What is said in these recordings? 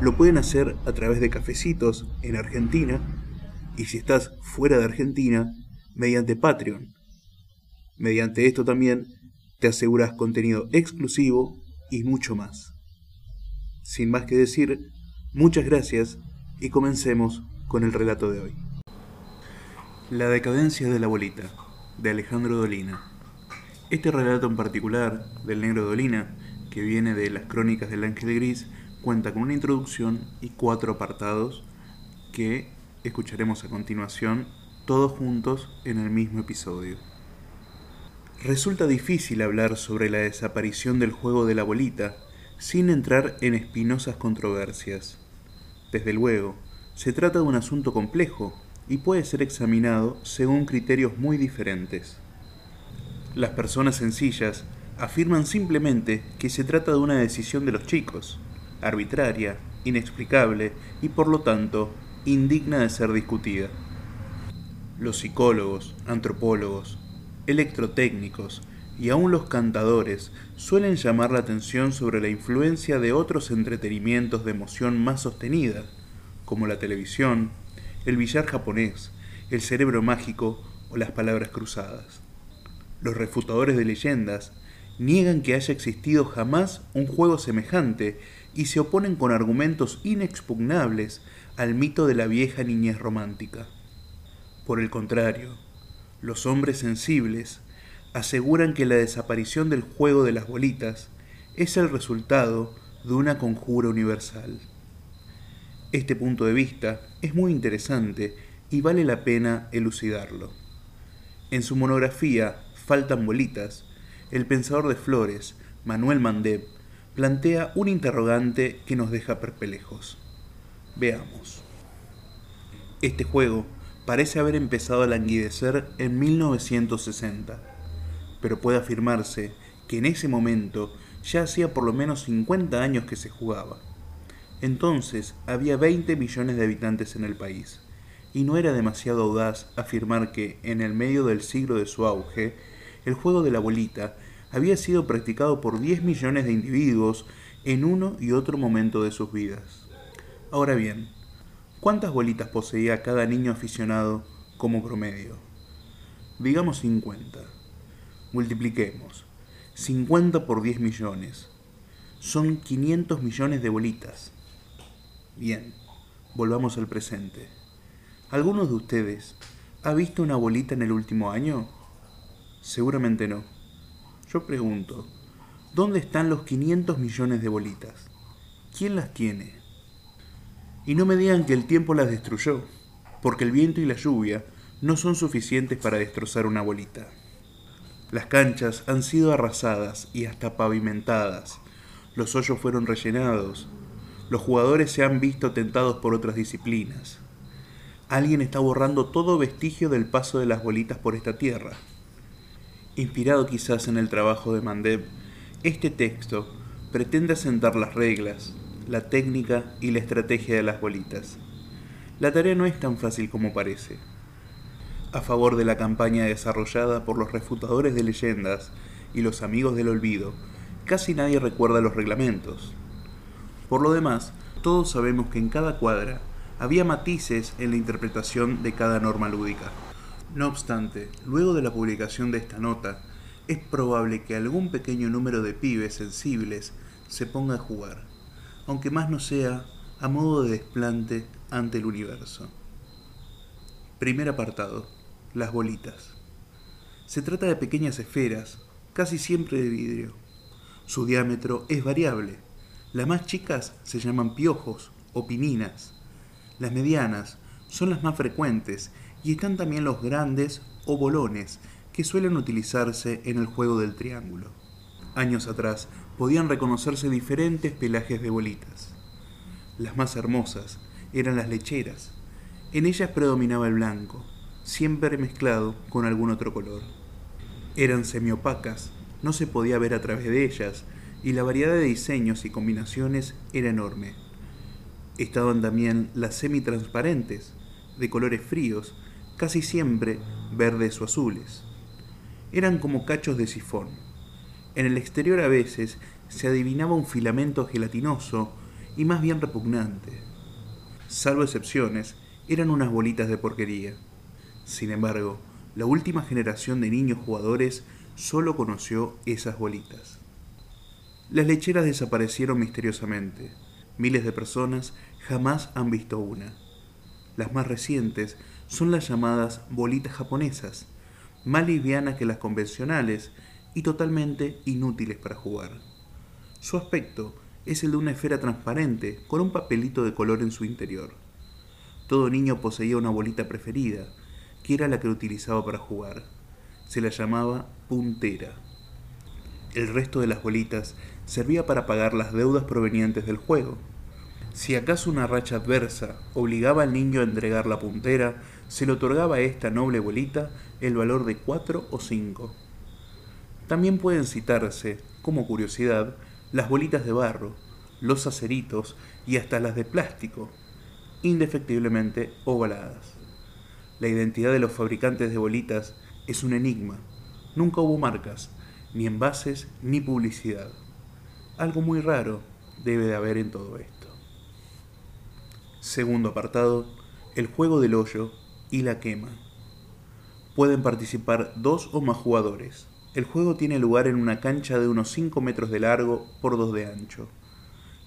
lo pueden hacer a través de cafecitos en Argentina y si estás fuera de Argentina, mediante Patreon. Mediante esto también te aseguras contenido exclusivo y mucho más. Sin más que decir, muchas gracias y comencemos con el relato de hoy. La decadencia de la bolita, de Alejandro Dolina. Este relato en particular, del negro Dolina, que viene de las crónicas del Ángel Gris, cuenta con una introducción y cuatro apartados que escucharemos a continuación todos juntos en el mismo episodio. Resulta difícil hablar sobre la desaparición del juego de la bolita sin entrar en espinosas controversias. Desde luego, se trata de un asunto complejo y puede ser examinado según criterios muy diferentes. Las personas sencillas afirman simplemente que se trata de una decisión de los chicos, arbitraria, inexplicable y por lo tanto indigna de ser discutida. Los psicólogos, antropólogos, electrotécnicos y aún los cantadores suelen llamar la atención sobre la influencia de otros entretenimientos de emoción más sostenida, como la televisión, el billar japonés, el cerebro mágico o las palabras cruzadas. Los refutadores de leyendas niegan que haya existido jamás un juego semejante y se oponen con argumentos inexpugnables al mito de la vieja niñez romántica. Por el contrario, los hombres sensibles aseguran que la desaparición del juego de las bolitas es el resultado de una conjura universal. Este punto de vista es muy interesante y vale la pena elucidarlo. En su monografía Faltan bolitas, el pensador de flores, Manuel Mandeb, plantea un interrogante que nos deja perplejos. Veamos. Este juego parece haber empezado a languidecer en 1960, pero puede afirmarse que en ese momento ya hacía por lo menos 50 años que se jugaba. Entonces había 20 millones de habitantes en el país, y no era demasiado audaz afirmar que, en el medio del siglo de su auge, el juego de la bolita había sido practicado por 10 millones de individuos en uno y otro momento de sus vidas. Ahora bien, ¿Cuántas bolitas poseía cada niño aficionado como promedio? Digamos 50. Multipliquemos. 50 por 10 millones. Son 500 millones de bolitas. Bien, volvamos al presente. ¿Alguno de ustedes ha visto una bolita en el último año? Seguramente no. Yo pregunto, ¿dónde están los 500 millones de bolitas? ¿Quién las tiene? Y no me digan que el tiempo las destruyó, porque el viento y la lluvia no son suficientes para destrozar una bolita. Las canchas han sido arrasadas y hasta pavimentadas, los hoyos fueron rellenados, los jugadores se han visto tentados por otras disciplinas. Alguien está borrando todo vestigio del paso de las bolitas por esta tierra. Inspirado quizás en el trabajo de Mandeb, este texto pretende asentar las reglas, la técnica y la estrategia de las bolitas. La tarea no es tan fácil como parece. A favor de la campaña desarrollada por los refutadores de leyendas y los amigos del olvido, casi nadie recuerda los reglamentos. Por lo demás, todos sabemos que en cada cuadra había matices en la interpretación de cada norma lúdica. No obstante, luego de la publicación de esta nota, es probable que algún pequeño número de pibes sensibles se ponga a jugar aunque más no sea a modo de desplante ante el universo. Primer apartado. Las bolitas. Se trata de pequeñas esferas, casi siempre de vidrio. Su diámetro es variable. Las más chicas se llaman piojos o pininas. Las medianas son las más frecuentes y están también los grandes o bolones que suelen utilizarse en el juego del triángulo. Años atrás podían reconocerse diferentes pelajes de bolitas. Las más hermosas eran las lecheras. En ellas predominaba el blanco, siempre mezclado con algún otro color. Eran semiopacas, no se podía ver a través de ellas, y la variedad de diseños y combinaciones era enorme. Estaban también las semitransparentes, de colores fríos, casi siempre verdes o azules. Eran como cachos de sifón. En el exterior a veces se adivinaba un filamento gelatinoso y más bien repugnante. Salvo excepciones, eran unas bolitas de porquería. Sin embargo, la última generación de niños jugadores solo conoció esas bolitas. Las lecheras desaparecieron misteriosamente. Miles de personas jamás han visto una. Las más recientes son las llamadas bolitas japonesas, más livianas que las convencionales y totalmente inútiles para jugar. Su aspecto es el de una esfera transparente con un papelito de color en su interior. Todo niño poseía una bolita preferida, que era la que utilizaba para jugar. Se la llamaba puntera. El resto de las bolitas servía para pagar las deudas provenientes del juego. Si acaso una racha adversa obligaba al niño a entregar la puntera, se le otorgaba a esta noble bolita el valor de cuatro o cinco. También pueden citarse, como curiosidad, las bolitas de barro, los aceritos y hasta las de plástico, indefectiblemente ovaladas. La identidad de los fabricantes de bolitas es un enigma. Nunca hubo marcas, ni envases, ni publicidad. Algo muy raro debe de haber en todo esto. Segundo apartado, el juego del hoyo y la quema. Pueden participar dos o más jugadores. El juego tiene lugar en una cancha de unos 5 metros de largo por 2 de ancho.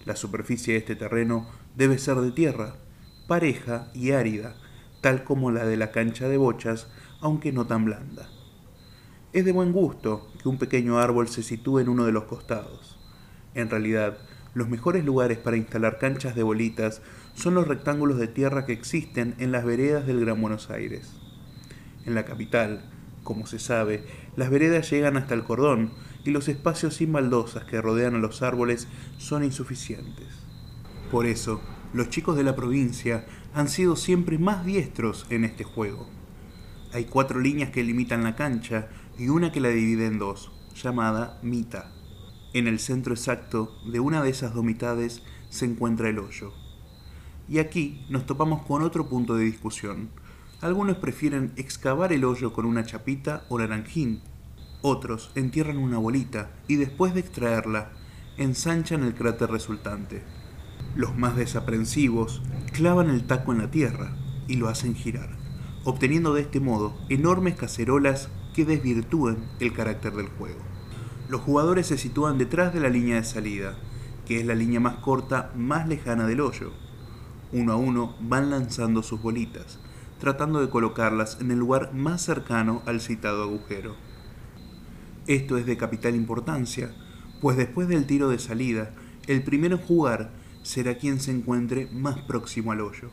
La superficie de este terreno debe ser de tierra, pareja y árida, tal como la de la cancha de bochas, aunque no tan blanda. Es de buen gusto que un pequeño árbol se sitúe en uno de los costados. En realidad, los mejores lugares para instalar canchas de bolitas son los rectángulos de tierra que existen en las veredas del Gran Buenos Aires. En la capital, como se sabe, las veredas llegan hasta el cordón y los espacios sin baldosas que rodean a los árboles son insuficientes. Por eso, los chicos de la provincia han sido siempre más diestros en este juego. Hay cuatro líneas que limitan la cancha y una que la divide en dos, llamada mitad. En el centro exacto de una de esas dos mitades se encuentra el hoyo. Y aquí nos topamos con otro punto de discusión. Algunos prefieren excavar el hoyo con una chapita o naranjín. Otros entierran una bolita y después de extraerla, ensanchan el cráter resultante. Los más desaprensivos clavan el taco en la tierra y lo hacen girar, obteniendo de este modo enormes cacerolas que desvirtúen el carácter del juego. Los jugadores se sitúan detrás de la línea de salida, que es la línea más corta más lejana del hoyo. Uno a uno van lanzando sus bolitas, tratando de colocarlas en el lugar más cercano al citado agujero. Esto es de capital importancia, pues después del tiro de salida, el primero en jugar será quien se encuentre más próximo al hoyo.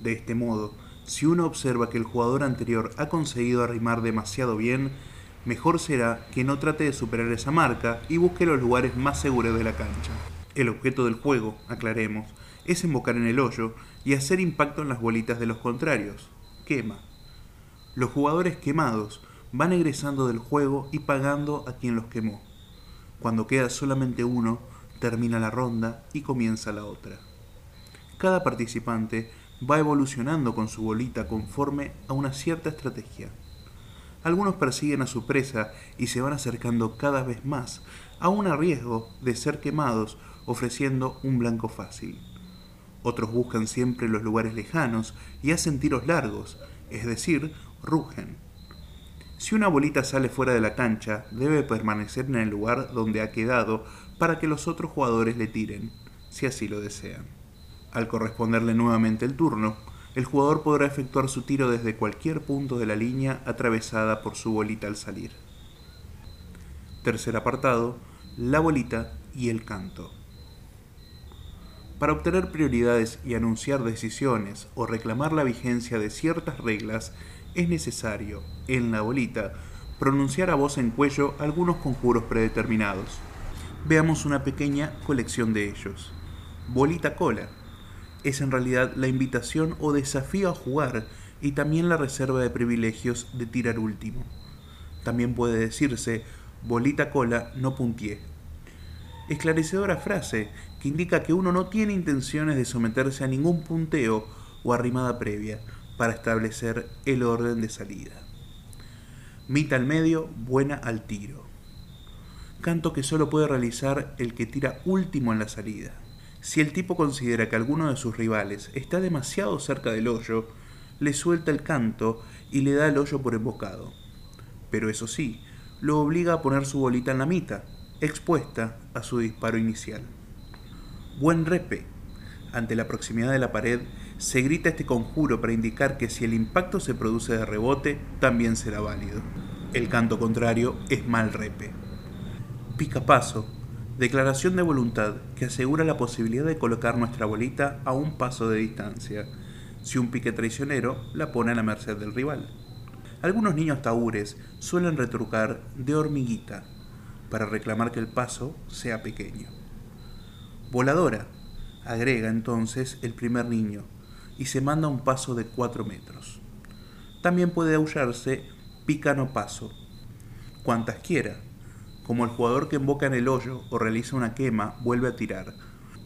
De este modo, si uno observa que el jugador anterior ha conseguido arrimar demasiado bien, mejor será que no trate de superar esa marca y busque los lugares más seguros de la cancha. El objeto del juego, aclaremos, es embocar en el hoyo y hacer impacto en las bolitas de los contrarios. Quema. Los jugadores quemados van egresando del juego y pagando a quien los quemó. Cuando queda solamente uno, termina la ronda y comienza la otra. Cada participante va evolucionando con su bolita conforme a una cierta estrategia. Algunos persiguen a su presa y se van acercando cada vez más, aún a riesgo de ser quemados ofreciendo un blanco fácil. Otros buscan siempre los lugares lejanos y hacen tiros largos, es decir, rugen. Si una bolita sale fuera de la cancha, debe permanecer en el lugar donde ha quedado para que los otros jugadores le tiren, si así lo desean. Al corresponderle nuevamente el turno, el jugador podrá efectuar su tiro desde cualquier punto de la línea atravesada por su bolita al salir. Tercer apartado, la bolita y el canto. Para obtener prioridades y anunciar decisiones o reclamar la vigencia de ciertas reglas, es necesario, en la bolita, pronunciar a voz en cuello algunos conjuros predeterminados. Veamos una pequeña colección de ellos. Bolita cola. Es en realidad la invitación o desafío a jugar y también la reserva de privilegios de tirar último. También puede decirse bolita cola, no puntié. Esclarecedora frase que indica que uno no tiene intenciones de someterse a ningún punteo o arrimada previa para establecer el orden de salida. Mita al medio, buena al tiro. Canto que solo puede realizar el que tira último en la salida. Si el tipo considera que alguno de sus rivales está demasiado cerca del hoyo, le suelta el canto y le da el hoyo por embocado. Pero eso sí, lo obliga a poner su bolita en la mitad, expuesta a su disparo inicial. Buen repe. Ante la proximidad de la pared, se grita este conjuro para indicar que si el impacto se produce de rebote, también será válido. El canto contrario es mal repe. Picapaso, declaración de voluntad que asegura la posibilidad de colocar nuestra bolita a un paso de distancia, si un pique traicionero la pone a la merced del rival. Algunos niños taúres suelen retrucar de hormiguita para reclamar que el paso sea pequeño. Voladora, agrega entonces el primer niño, y se manda un paso de 4 metros. También puede aullarse picano paso, cuantas quiera, como el jugador que emboca en el hoyo o realiza una quema vuelve a tirar.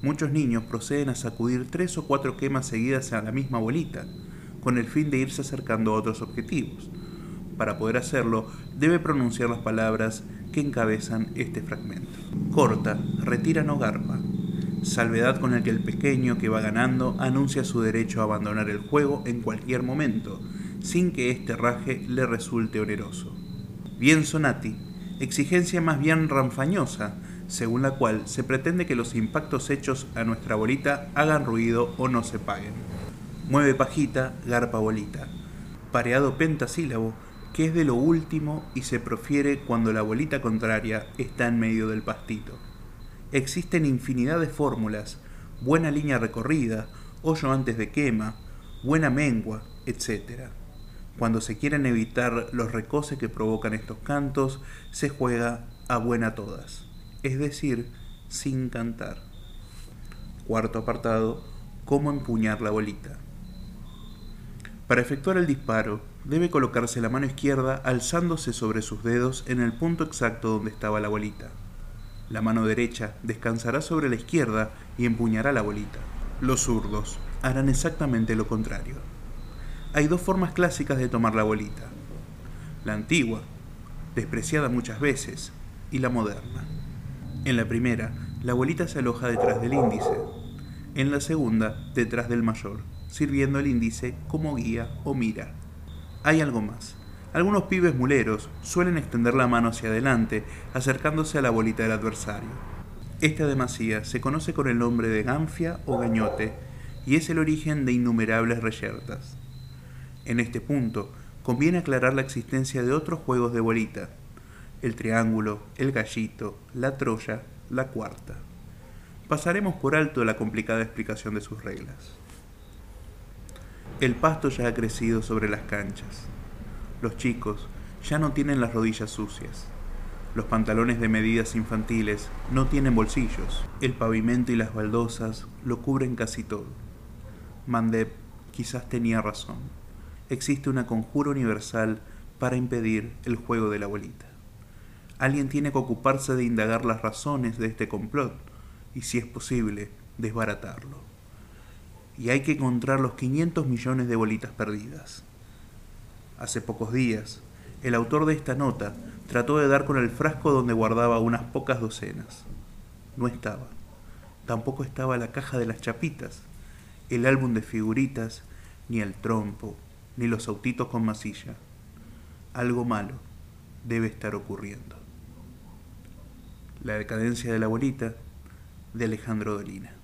Muchos niños proceden a sacudir tres o cuatro quemas seguidas a la misma bolita, con el fin de irse acercando a otros objetivos. Para poder hacerlo, debe pronunciar las palabras que encabezan este fragmento. Corta, retira no garpa, salvedad con el que el pequeño que va ganando anuncia su derecho a abandonar el juego en cualquier momento, sin que este raje le resulte oneroso. Bien Sonati, exigencia más bien ranfañosa, según la cual se pretende que los impactos hechos a nuestra bolita hagan ruido o no se paguen. Mueve pajita, garpa bolita. Pareado pentasílabo, que es de lo último y se profiere cuando la bolita contraria está en medio del pastito. Existen infinidad de fórmulas, buena línea recorrida, hoyo antes de quema, buena mengua, etc. Cuando se quieren evitar los recoces que provocan estos cantos, se juega a buena todas, es decir, sin cantar. Cuarto apartado, cómo empuñar la bolita. Para efectuar el disparo, debe colocarse la mano izquierda alzándose sobre sus dedos en el punto exacto donde estaba la bolita. La mano derecha descansará sobre la izquierda y empuñará la bolita. Los zurdos harán exactamente lo contrario. Hay dos formas clásicas de tomar la bolita. La antigua, despreciada muchas veces, y la moderna. En la primera, la bolita se aloja detrás del índice. En la segunda, detrás del mayor, sirviendo el índice como guía o mira. Hay algo más. Algunos pibes muleros suelen extender la mano hacia adelante, acercándose a la bolita del adversario. Esta demasía se conoce con el nombre de ganfia o gañote y es el origen de innumerables reyertas. En este punto, conviene aclarar la existencia de otros juegos de bolita, el triángulo, el gallito, la troya, la cuarta. Pasaremos por alto la complicada explicación de sus reglas. El pasto ya ha crecido sobre las canchas. Los chicos ya no tienen las rodillas sucias. Los pantalones de medidas infantiles no tienen bolsillos. El pavimento y las baldosas lo cubren casi todo. Mandeb quizás tenía razón. Existe una conjura universal para impedir el juego de la bolita. Alguien tiene que ocuparse de indagar las razones de este complot y, si es posible, desbaratarlo. Y hay que encontrar los 500 millones de bolitas perdidas hace pocos días, el autor de esta nota trató de dar con el frasco donde guardaba unas pocas docenas. No estaba. Tampoco estaba la caja de las chapitas, el álbum de figuritas, ni el trompo, ni los autitos con masilla. Algo malo debe estar ocurriendo. La decadencia de la bolita de Alejandro Dolina.